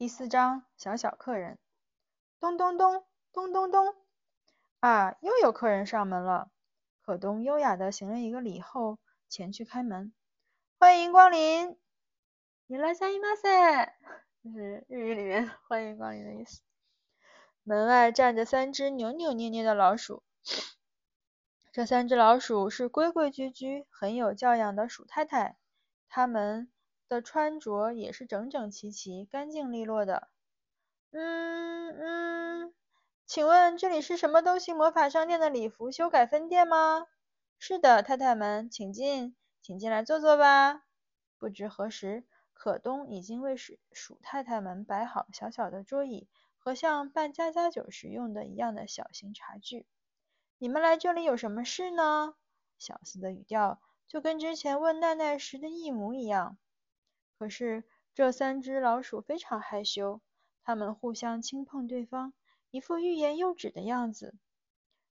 第四章小小客人。咚咚咚咚咚咚！啊，又有客人上门了。可东优雅地行了一个礼后，前去开门。欢迎光临！你来三姨妈噻，就是日语里面欢迎光临的意思。门外站着三只扭扭捏捏的老鼠。这三只老鼠是规规矩矩、很有教养的鼠太太，它们的穿着也是整整齐齐、干净利落的。嗯嗯，请问这里是什么东西魔法商店的礼服修改分店吗？是的，太太们，请进，请进来坐坐吧。不知何时，可东已经为鼠鼠太太们摆好小小的桌椅和像办家家酒时用的一样的小型茶具。你们来这里有什么事呢？小厮的语调就跟之前问奈奈时的一模一样。可是这三只老鼠非常害羞，它们互相轻碰对方，一副欲言又止的样子。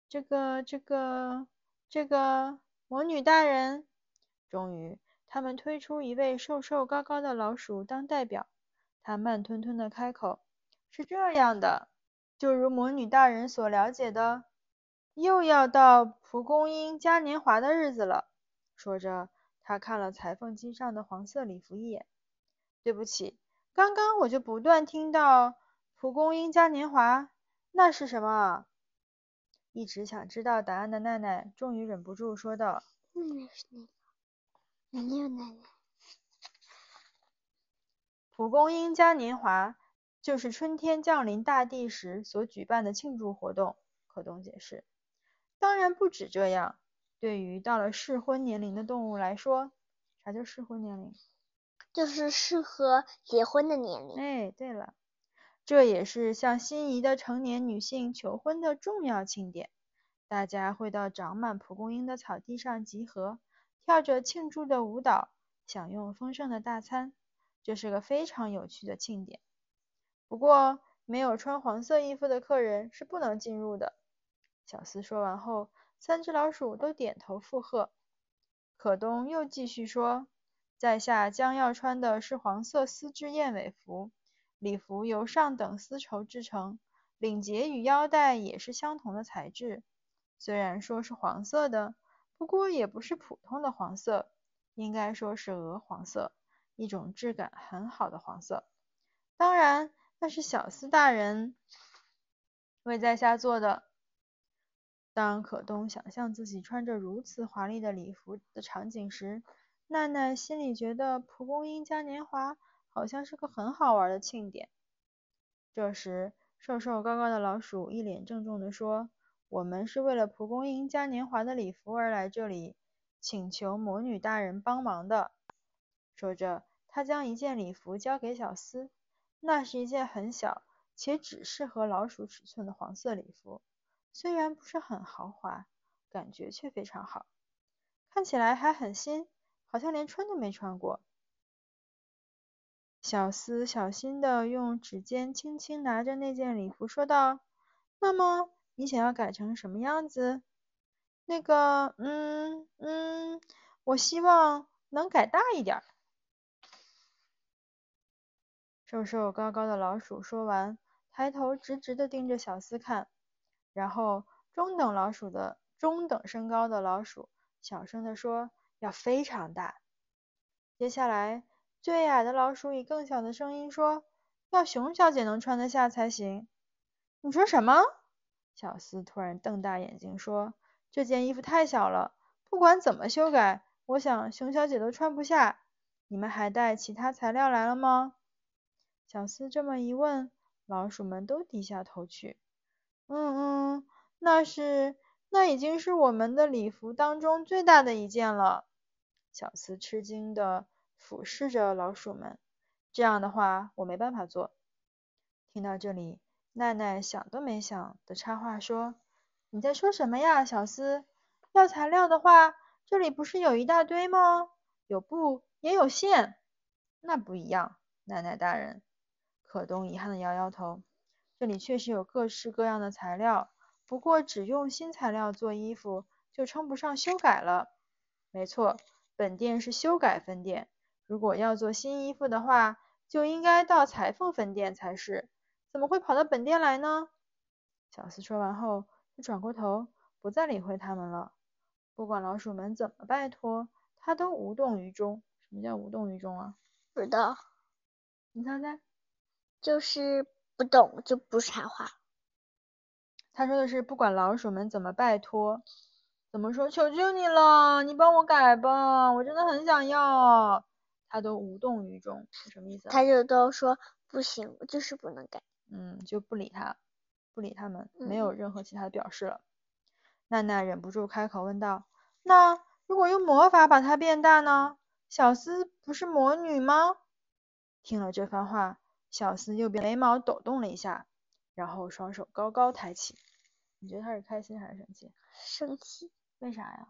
这个、这个、这个，魔女大人！终于，他们推出一位瘦瘦高高的老鼠当代表。他慢吞吞的开口：“是这样的，就如魔女大人所了解的，又要到蒲公英嘉年华的日子了。”说着，他看了裁缝机上的黄色礼服一眼。对不起，刚刚我就不断听到蒲公英嘉年华，那是什么？一直想知道答案的奈奈终于忍不住说道：“那是那个，没有奈奈。”蒲公英嘉年华就是春天降临大地时所举办的庆祝活动，可东解释。当然不止这样，对于到了适婚年龄的动物来说，啥叫适婚年龄？就是适合结婚的年龄。哎，对了，这也是向心仪的成年女性求婚的重要庆典。大家会到长满蒲公英的草地上集合，跳着庆祝的舞蹈，享用丰盛的大餐。这是个非常有趣的庆典。不过，没有穿黄色衣服的客人是不能进入的。小斯说完后，三只老鼠都点头附和。可东又继续说。在下将要穿的是黄色丝质燕尾服，礼服由上等丝绸制成，领结与腰带也是相同的材质。虽然说是黄色的，不过也不是普通的黄色，应该说是鹅黄色，一种质感很好的黄色。当然，那是小厮大人为在下做的。当可东想象自己穿着如此华丽的礼服的场景时，奈奈心里觉得蒲公英嘉年华好像是个很好玩的庆典。这时，瘦瘦高高的老鼠一脸郑重地说：“我们是为了蒲公英嘉年华的礼服而来这里，请求魔女大人帮忙的。”说着，他将一件礼服交给小厮。那是一件很小且只适合老鼠尺寸的黄色礼服，虽然不是很豪华，感觉却非常好，看起来还很新。好像连穿都没穿过。小斯小心地用指尖轻轻拿着那件礼服，说道：“那么你想要改成什么样子？”“那个……嗯嗯，我希望能改大一点。”瘦瘦高高的老鼠说完，抬头直直地盯着小斯看，然后中等老鼠的中等身高的老鼠小声地说。要非常大。接下来，最矮的老鼠以更小的声音说：“要熊小姐能穿得下才行。”你说什么？小斯突然瞪大眼睛说：“这件衣服太小了，不管怎么修改，我想熊小姐都穿不下。你们还带其他材料来了吗？”小斯这么一问，老鼠们都低下头去。嗯嗯，那是。那已经是我们的礼服当中最大的一件了。小厮吃惊地俯视着老鼠们。这样的话，我没办法做。听到这里，奈奈想都没想的插话说：“你在说什么呀，小厮？要材料的话，这里不是有一大堆吗？有布，也有线。那不一样，奈奈大人。”可东遗憾地摇摇头。这里确实有各式各样的材料。不过，只用新材料做衣服就称不上修改了。没错，本店是修改分店。如果要做新衣服的话，就就应该到裁缝分店才是，怎么会跑到本店来呢？小四说完后，就转过头，不再理会他们了。不管老鼠们怎么拜托，他都无动于衷。什么叫无动于衷啊？不知道。你猜猜？就是不懂，就不插话。他说的是，不管老鼠们怎么拜托，怎么说，求求你了，你帮我改吧，我真的很想要，他都无动于衷，是什么意思？他就都说不行，就是不能改。嗯，就不理他，不理他们，没有任何其他的表示了。娜娜忍不住开口问道：“那如果用魔法把它变大呢？小斯不是魔女吗？”听了这番话，小斯右边眉毛抖动了一下，然后双手高高抬起。你觉得他是开心还是生气？生气。为啥呀？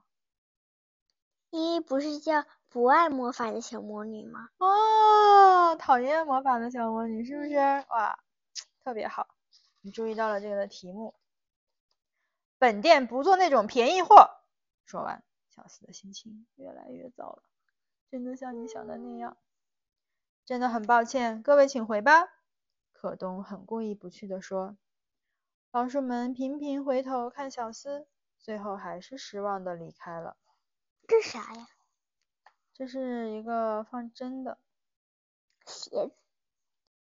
因为不是叫不爱魔法的小魔女吗？哦，讨厌魔法的小魔女是不是？哇，特别好，你注意到了这个的题目。本店不做那种便宜货。说完，小四的心情越来越糟了。真的像你想的那样？真的很抱歉，各位请回吧。可东很过意不去地说。老鼠们频频回头看小厮，最后还是失望的离开了。这啥呀？这是一个放针的鞋子。